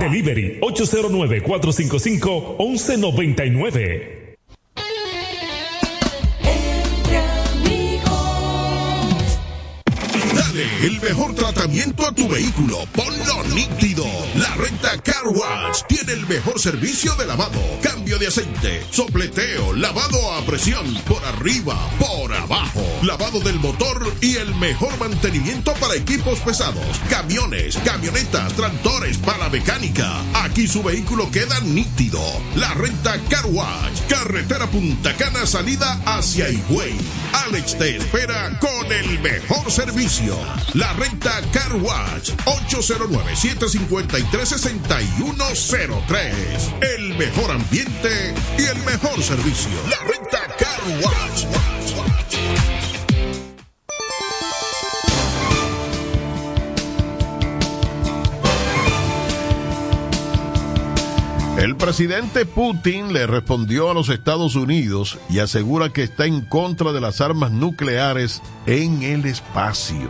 Delivery 809-455-1199. El mejor tratamiento a tu vehículo. Ponlo nítido. La renta Car Wash tiene el mejor servicio de lavado, cambio de aceite, sopleteo, lavado a presión, por arriba, por abajo, lavado del motor y el mejor mantenimiento para equipos pesados, camiones, camionetas, tractores, para mecánica. Aquí su vehículo queda nítido. La renta Car carretera Punta Cana, salida hacia Higüey. Alex te espera con el mejor servicio. La renta Car Wash 809-753-6103. El mejor ambiente y el mejor servicio. La renta Car Wash. El presidente Putin le respondió a los Estados Unidos y asegura que está en contra de las armas nucleares en el espacio.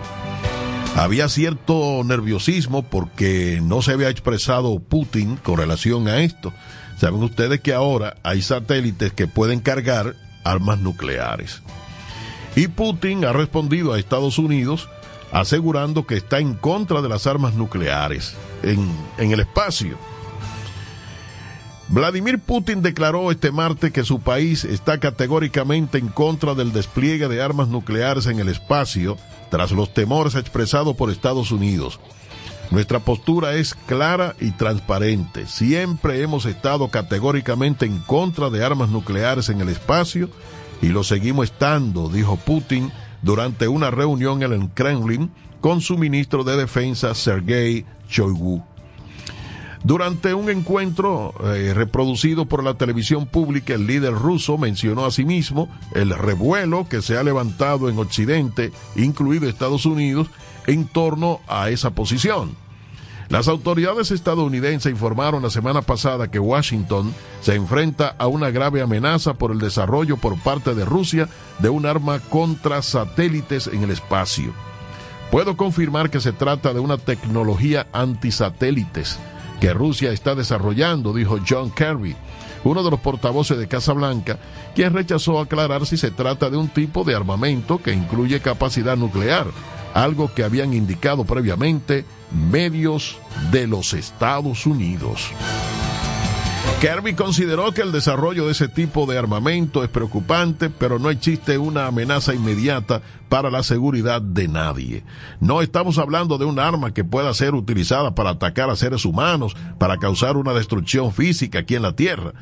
Había cierto nerviosismo porque no se había expresado Putin con relación a esto. Saben ustedes que ahora hay satélites que pueden cargar armas nucleares. Y Putin ha respondido a Estados Unidos asegurando que está en contra de las armas nucleares en, en el espacio. Vladimir Putin declaró este martes que su país está categóricamente en contra del despliegue de armas nucleares en el espacio tras los temores expresados por Estados Unidos. Nuestra postura es clara y transparente. Siempre hemos estado categóricamente en contra de armas nucleares en el espacio y lo seguimos estando, dijo Putin durante una reunión en el Kremlin con su ministro de Defensa Sergei Shoigu. Durante un encuentro eh, reproducido por la televisión pública, el líder ruso mencionó asimismo el revuelo que se ha levantado en Occidente, incluido Estados Unidos, en torno a esa posición. Las autoridades estadounidenses informaron la semana pasada que Washington se enfrenta a una grave amenaza por el desarrollo por parte de Rusia de un arma contra satélites en el espacio. Puedo confirmar que se trata de una tecnología antisatélites que Rusia está desarrollando, dijo John Kerry, uno de los portavoces de Casa Blanca, quien rechazó aclarar si se trata de un tipo de armamento que incluye capacidad nuclear, algo que habían indicado previamente medios de los Estados Unidos. Kirby consideró que el desarrollo de ese tipo de armamento es preocupante, pero no existe una amenaza inmediata para la seguridad de nadie. No estamos hablando de un arma que pueda ser utilizada para atacar a seres humanos, para causar una destrucción física aquí en la Tierra.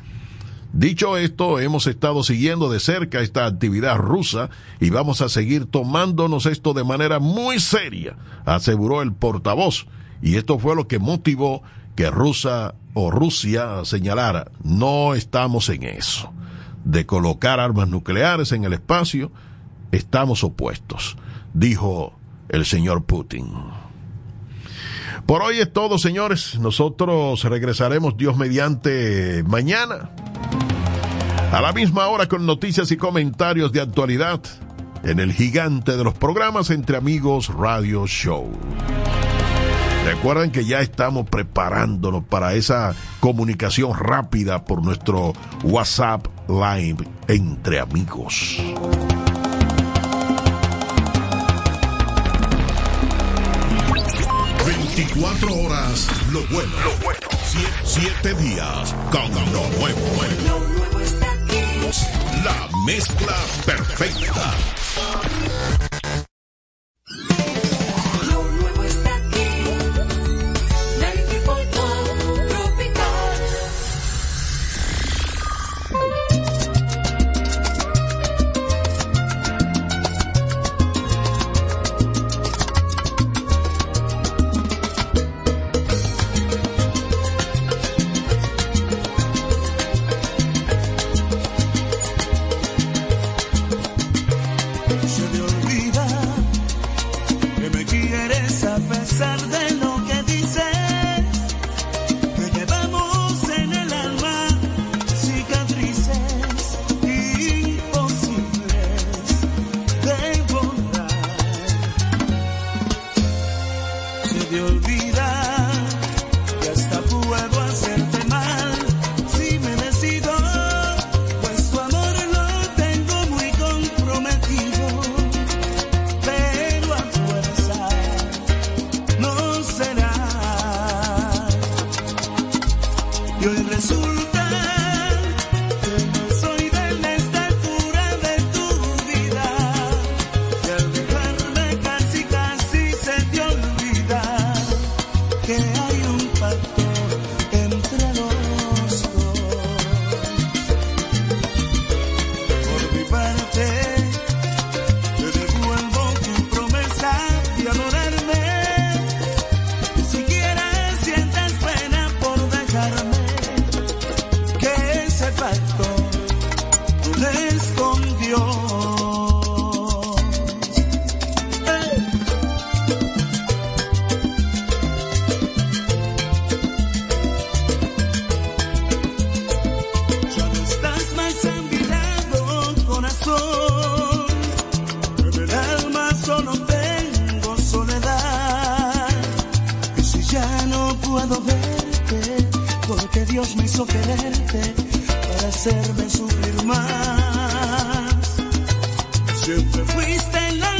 Dicho esto, hemos estado siguiendo de cerca esta actividad rusa y vamos a seguir tomándonos esto de manera muy seria, aseguró el portavoz. Y esto fue lo que motivó que Rusia o Rusia señalara, no estamos en eso. De colocar armas nucleares en el espacio, estamos opuestos, dijo el señor Putin. Por hoy es todo, señores. Nosotros regresaremos, Dios mediante, mañana. A la misma hora con noticias y comentarios de actualidad en el gigante de los programas Entre Amigos Radio Show. Recuerden que ya estamos preparándonos para esa comunicación rápida por nuestro WhatsApp Live entre amigos. ...24 horas, lo bueno, lo bueno. Siete, días, con lo nuevo. Lo nuevo está aquí. La mezcla perfecta. porque Dios me hizo quererte para hacerme sufrir más. Siempre fuiste la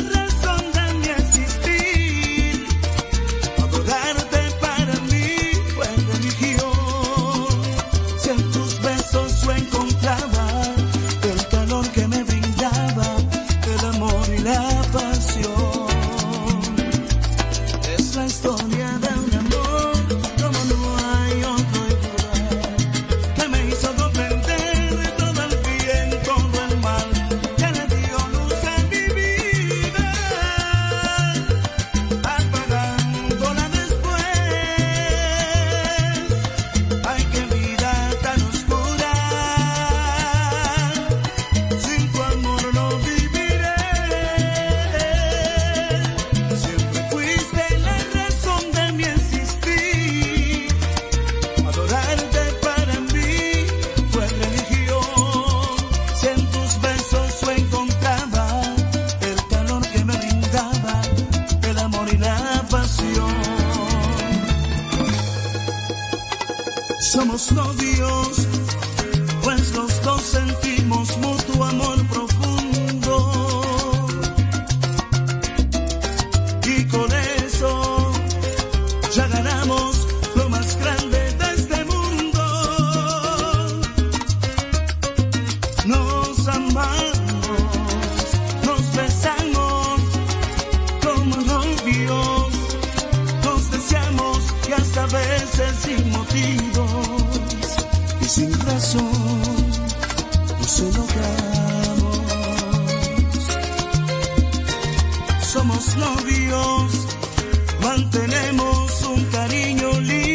novios mantenemos un cariño lindo.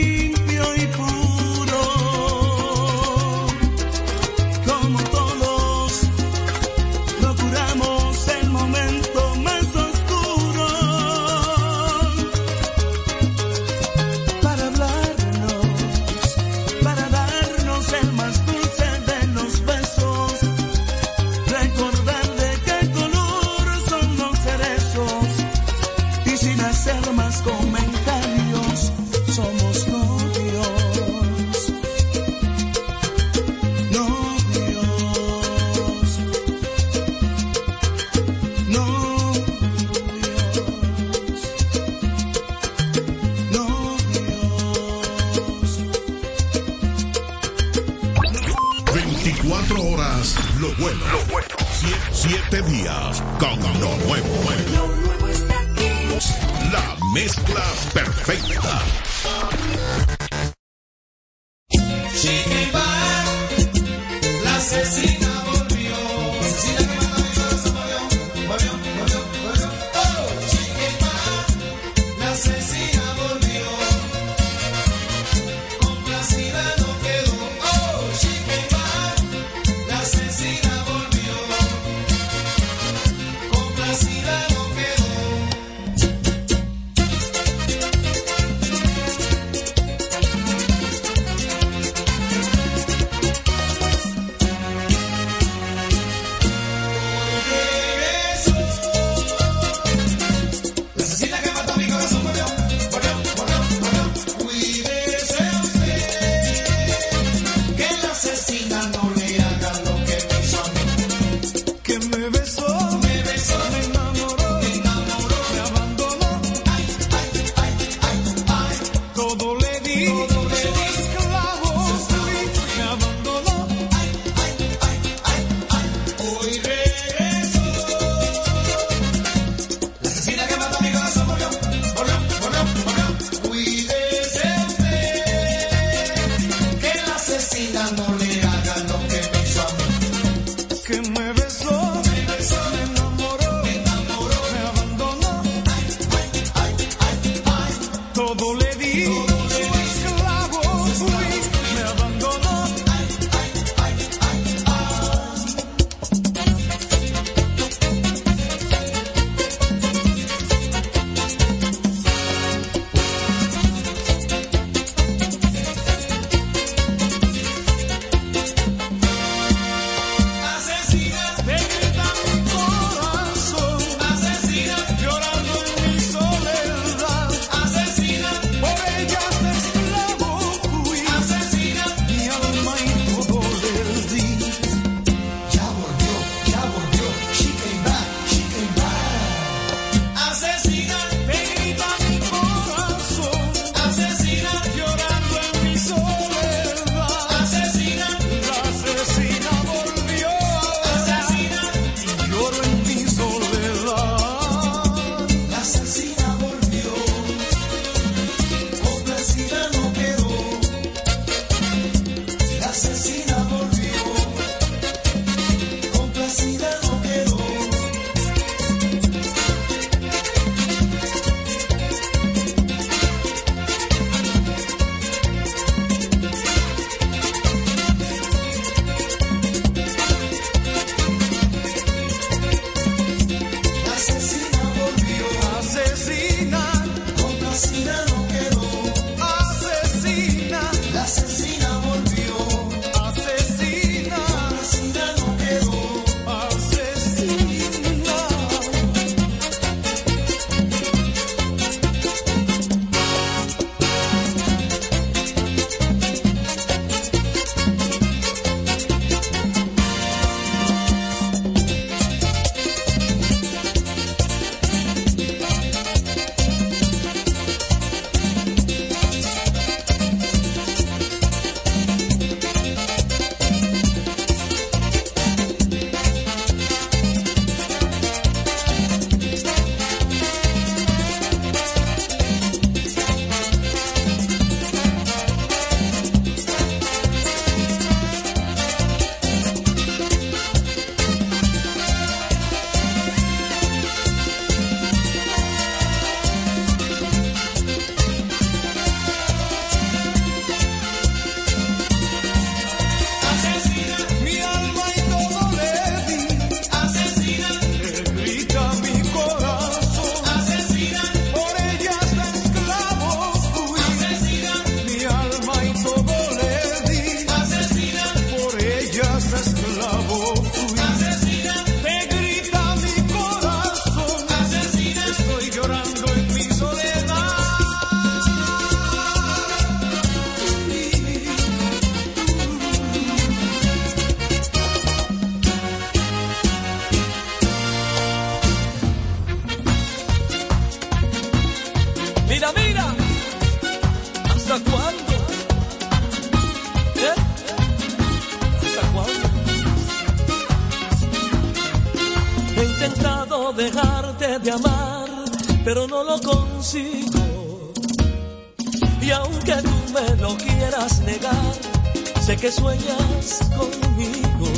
Conmigo.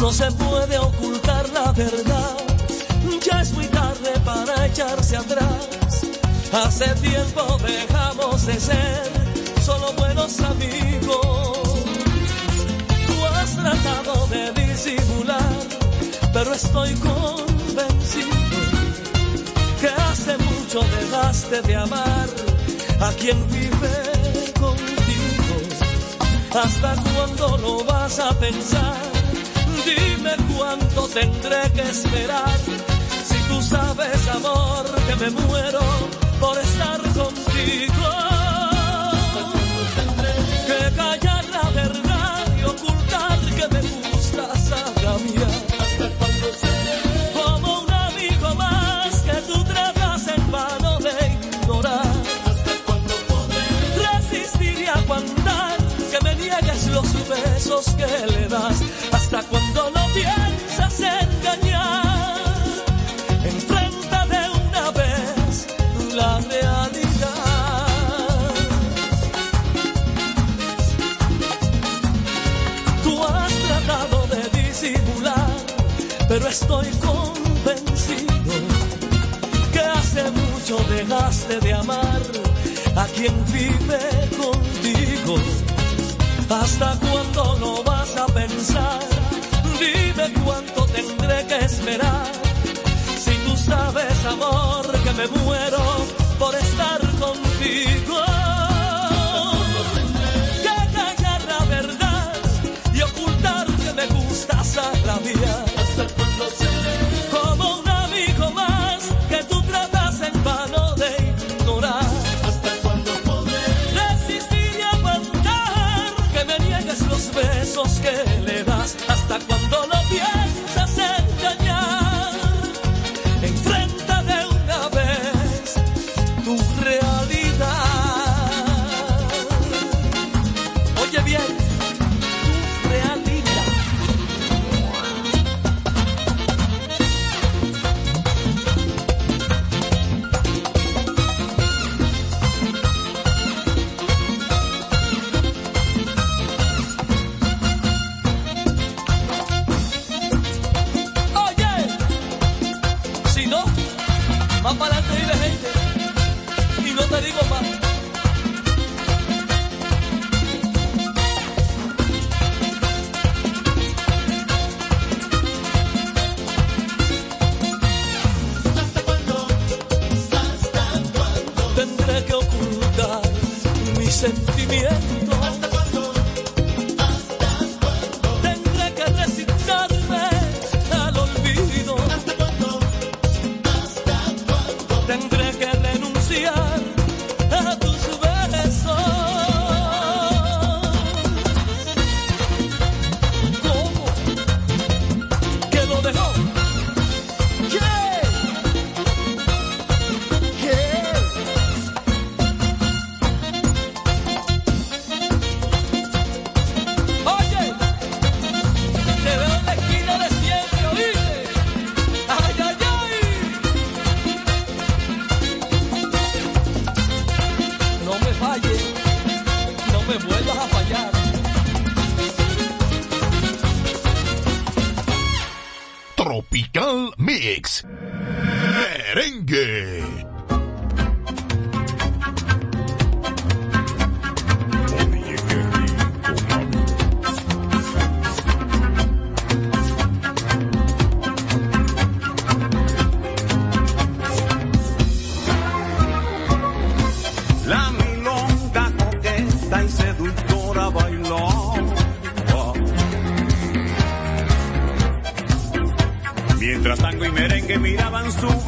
No se puede ocultar la verdad, ya es muy tarde para echarse atrás. Hace tiempo dejamos de ser solo buenos amigos. Tú has tratado de disimular, pero estoy convencido que hace mucho dejaste de amar a quien vive. ¿Hasta cuándo lo vas a pensar? Dime cuánto tendré que esperar. Si tú sabes, amor, que me muero por estar contigo. Estoy convencido que hace mucho dejaste de amar a quien vive contigo. ¿Hasta cuándo lo vas a pensar? Dime cuánto tendré que esperar. Si tú sabes, amor, que me muero por estar contigo. Que callar la verdad y ocultar que me gustas a. Como besos que le das? ¿Hasta cuándo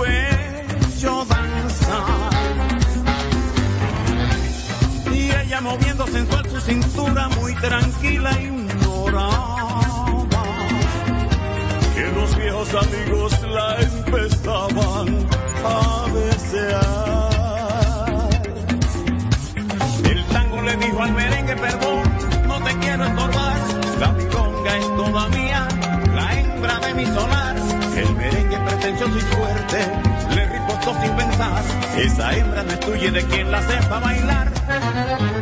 when Esa hembra no es tuya de quien la sepa bailar.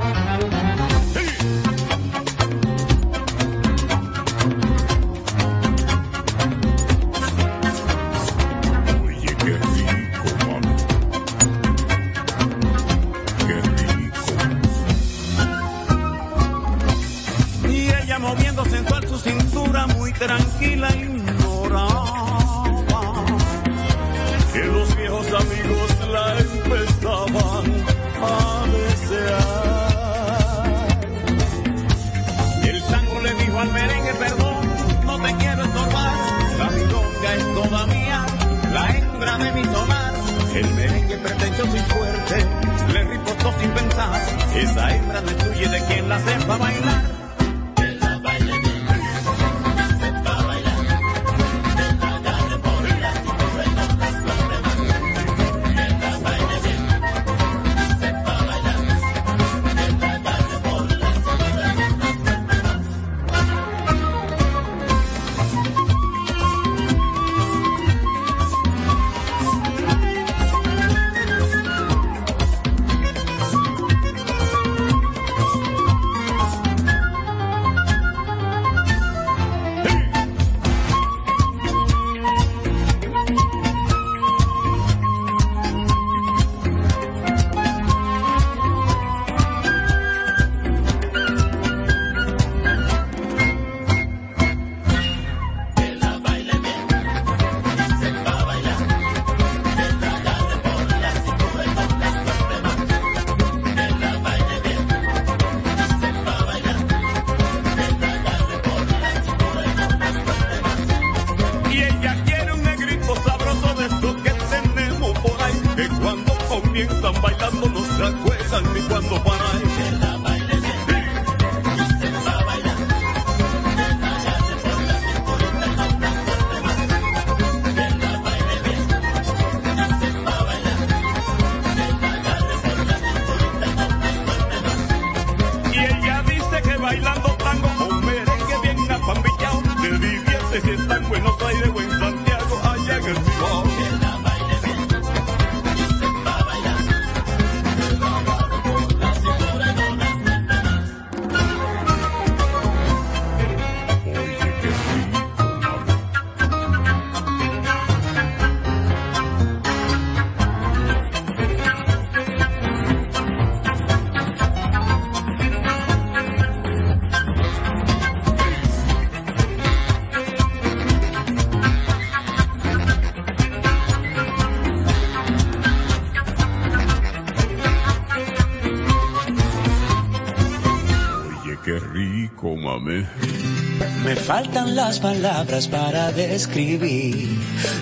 Faltan las palabras para describir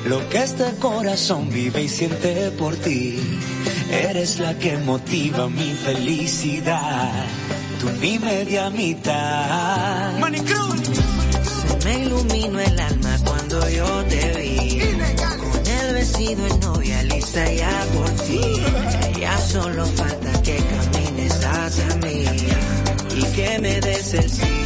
lo que este corazón vive y siente por ti. Eres la que motiva mi felicidad, tú mi media mitad. Se me iluminó el alma cuando yo te vi. Con el vestido en novia lista ya por ti. Ya solo falta que camines hacia mí y que me des el sí.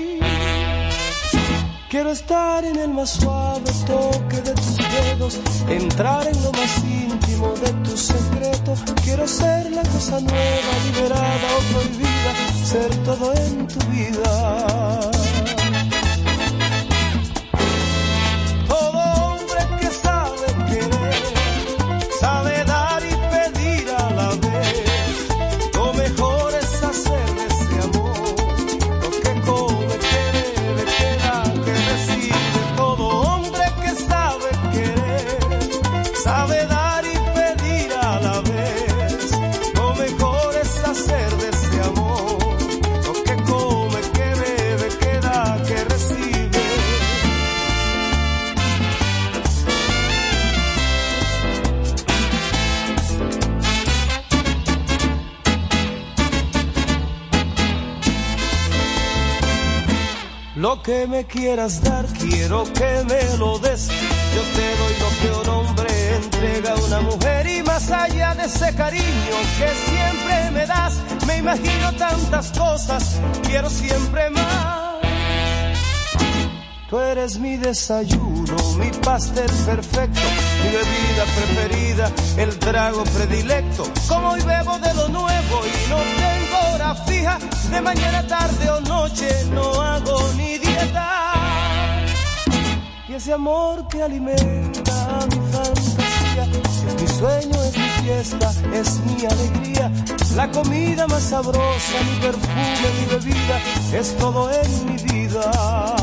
Quiero estar en el más suave toque de tus dedos, entrar en lo más íntimo de tu secreto. Quiero ser la cosa nueva, liberada o prohibida, ser todo en tu vida. Que me quieras dar, quiero que me lo des. Yo te doy lo que un hombre entrega a una mujer y más allá de ese cariño que siempre me das, me imagino tantas cosas, quiero siempre más. Tú eres mi desayuno, mi pastel perfecto, mi bebida preferida, el trago predilecto. Como hoy bebo de lo nuevo y no tengo hora fija, de mañana, tarde o noche no hago ese amor que alimenta mi fantasía, es mi sueño, es mi fiesta, es mi alegría. La comida más sabrosa, mi perfume, mi bebida, es todo en mi vida.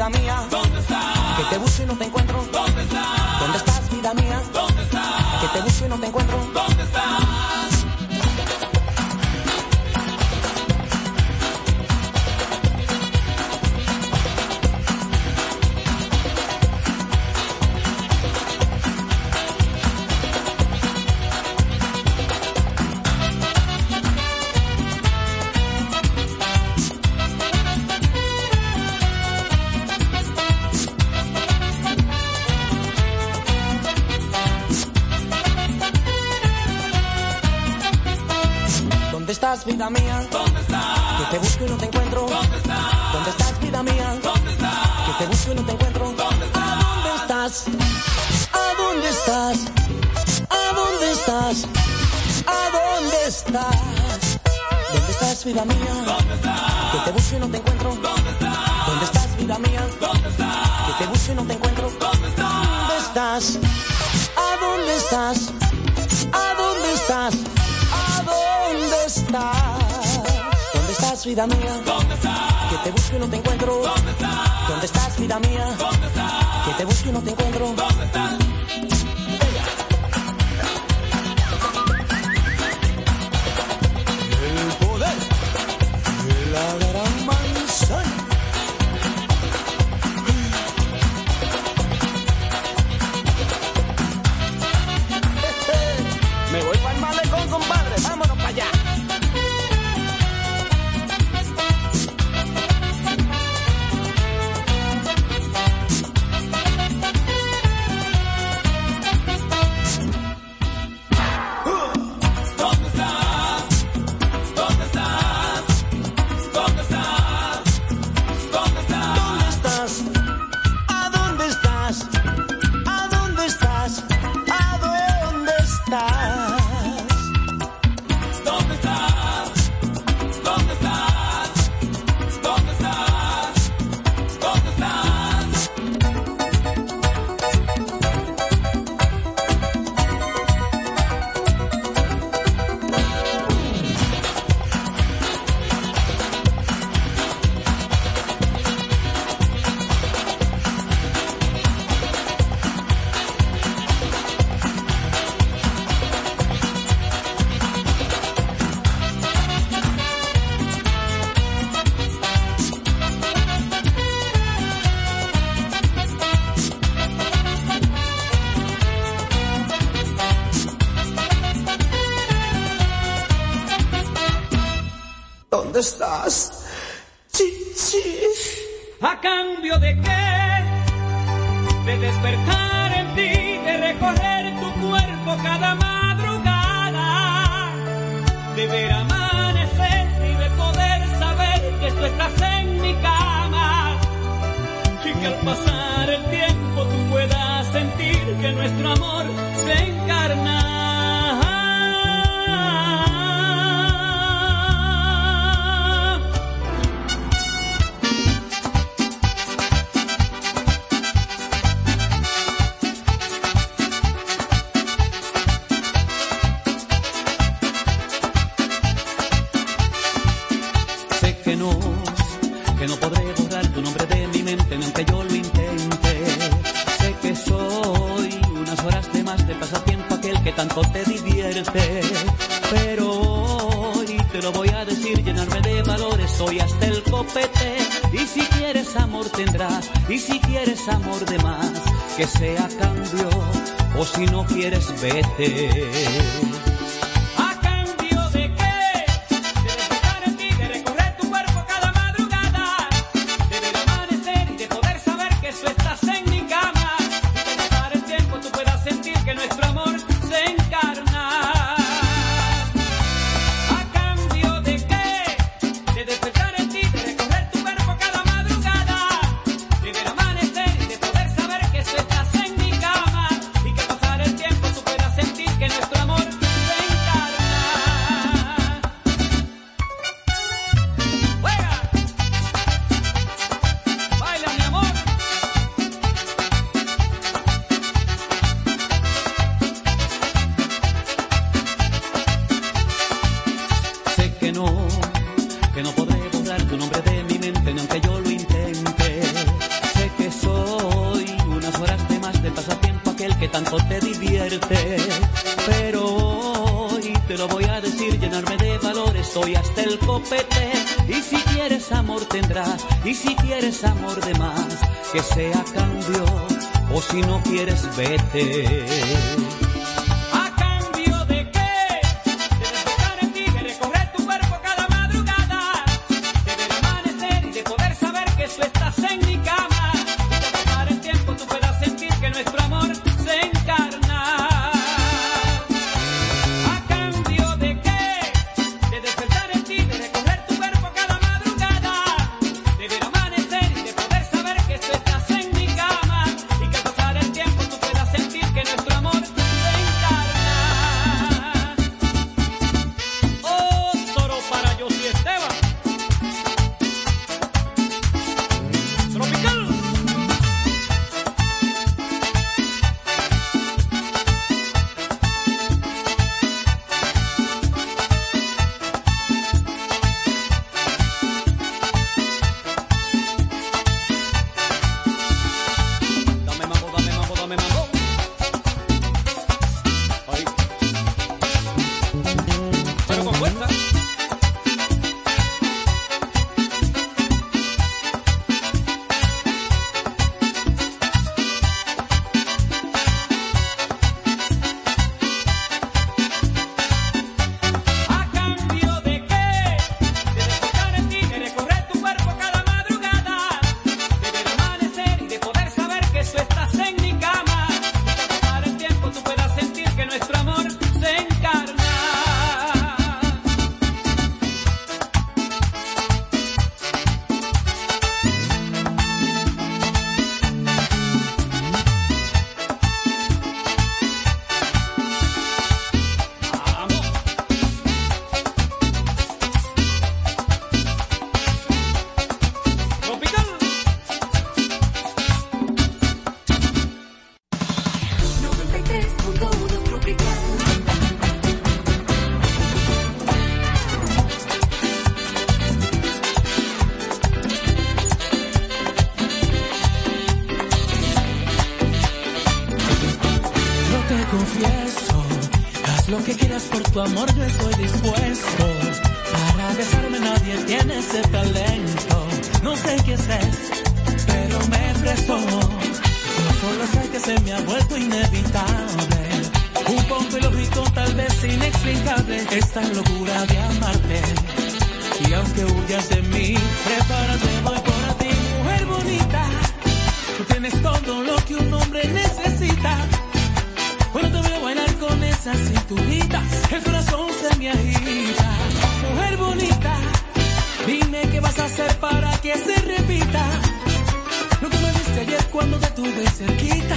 Vida mía? ¿Dónde estás? Que te busco y no te encuentro. ¿Dónde estás? ¿Dónde estás, vida mía? ¿Dónde estás? Que te busco y no te encuentro. ¿Dónde estás? ¿A dónde estás? ¿A dónde estás? ¿A dónde estás? ¿A dónde estás? ¿Dónde estás, vida mía? ¿Dónde estás? Que te busco y no te encuentro. ¿Dónde estás? ¿Dónde estás, vida mía? ¿Dónde estás? Que te busco y no te encuentro. ¿Dónde estás? ¿A dónde estás? Estás, vida mía? ¿Dónde estás? Que te busco y no te encuentro. ¿Dónde estás? ¿Dónde estás, vida mía? ¿Dónde estás? Que te busco y no te encuentro. ¿Dónde estás? Que sea cambio, o si no quieres vete. Cuando te tuve cerquita,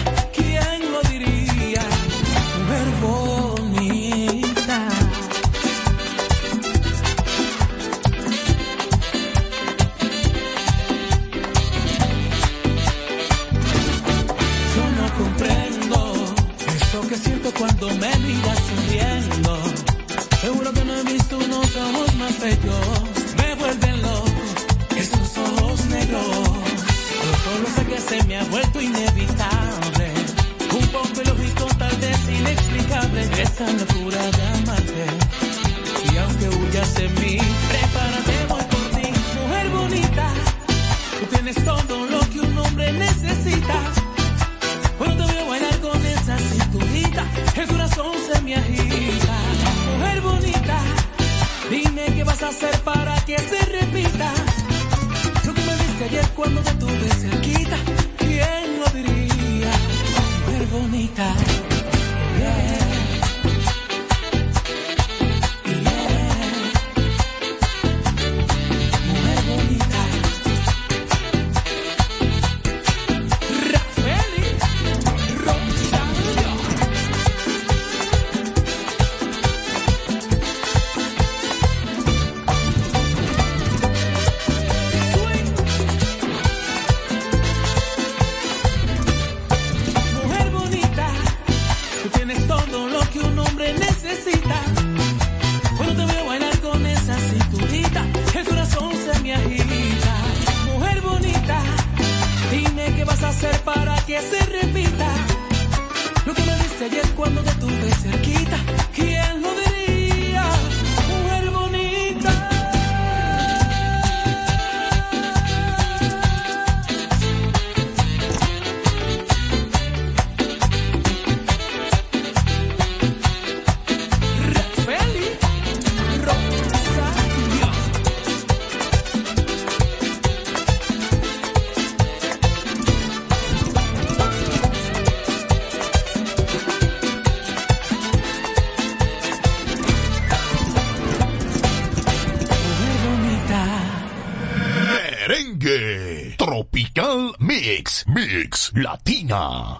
Latina.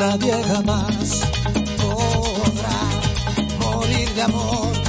Nadie jamás podrá morir de amor.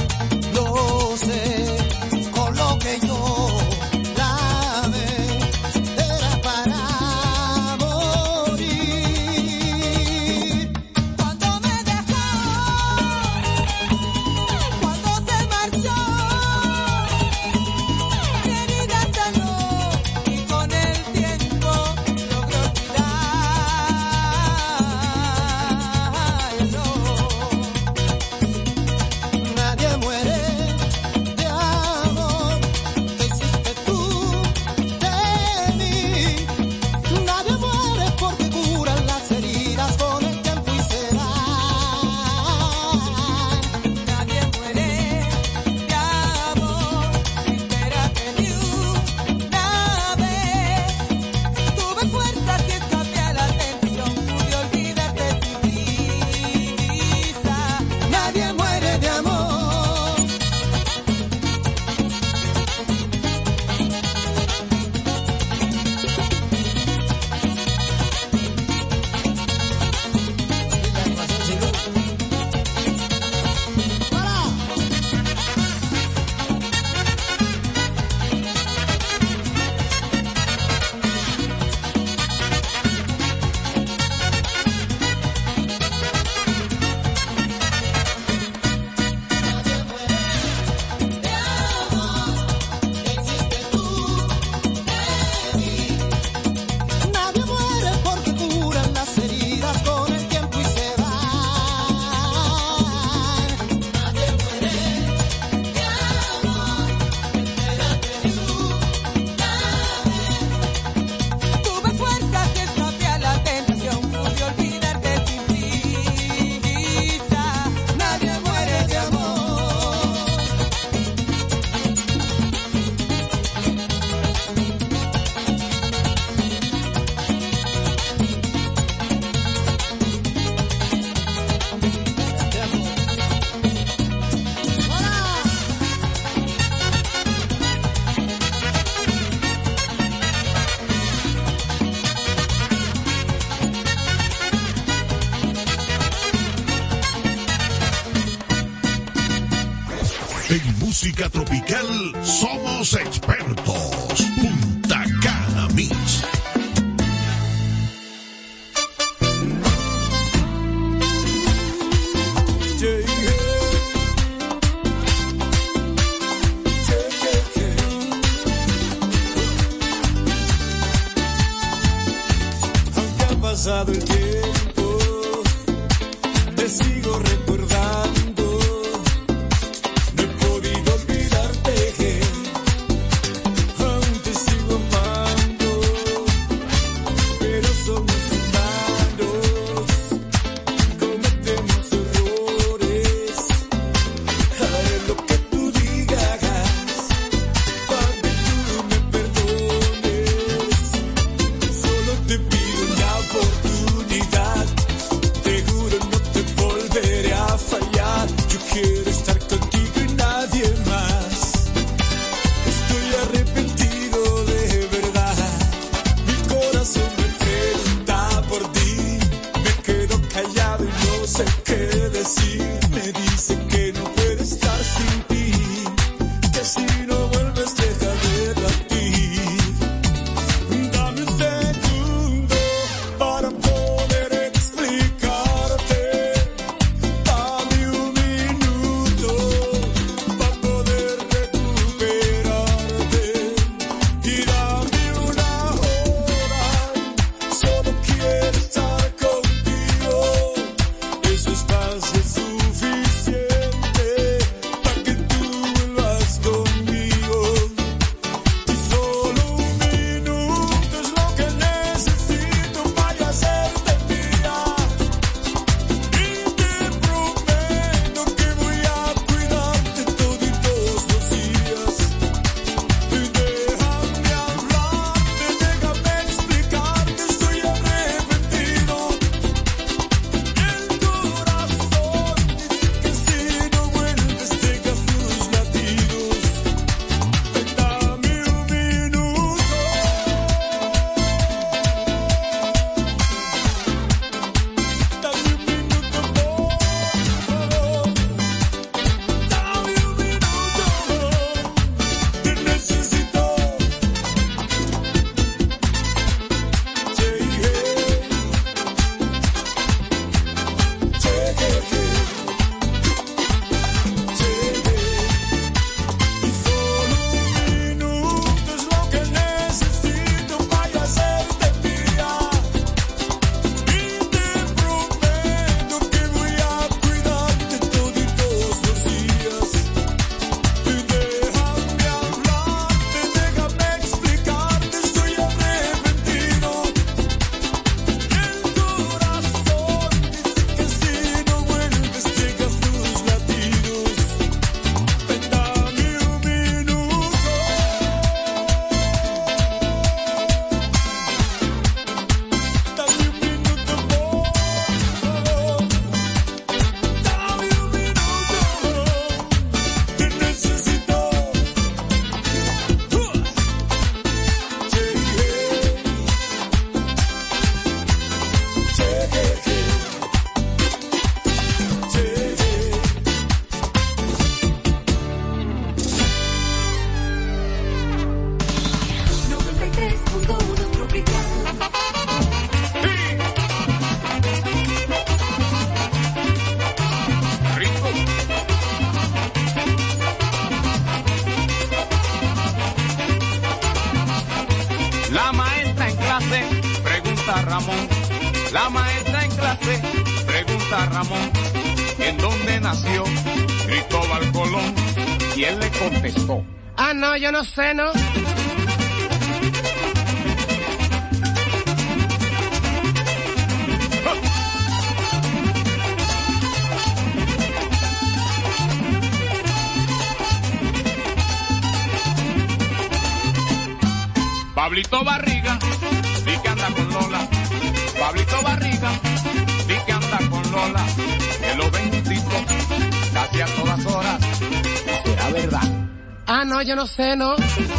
senos.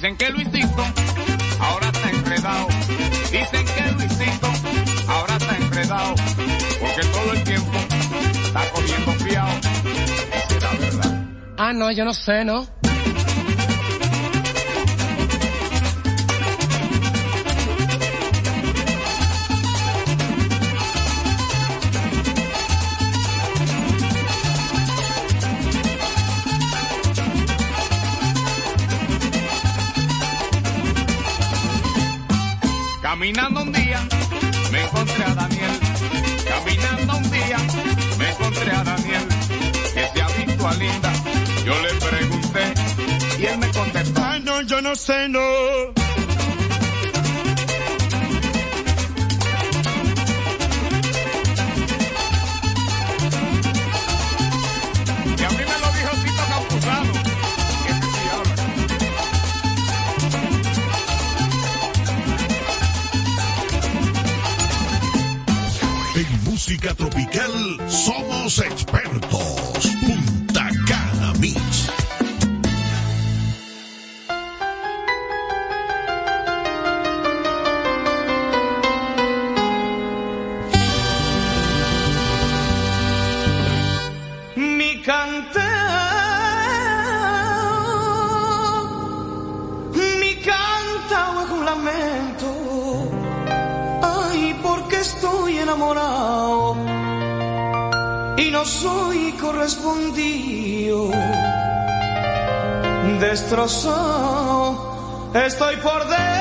Dicen que Luisito ahora está enredado. Dicen que Luisito ahora está enredado. Porque todo el tiempo está comiendo fiado. Será verdad. Ah, no, yo no sé, ¿no? Caminando un día me encontré a Daniel. Caminando un día me encontré a Daniel. Que se ha visto a Linda. Yo le pregunté y él me contestó. Ay, no, yo no sé, no. música tropical, somos expertos. Estoy por dentro.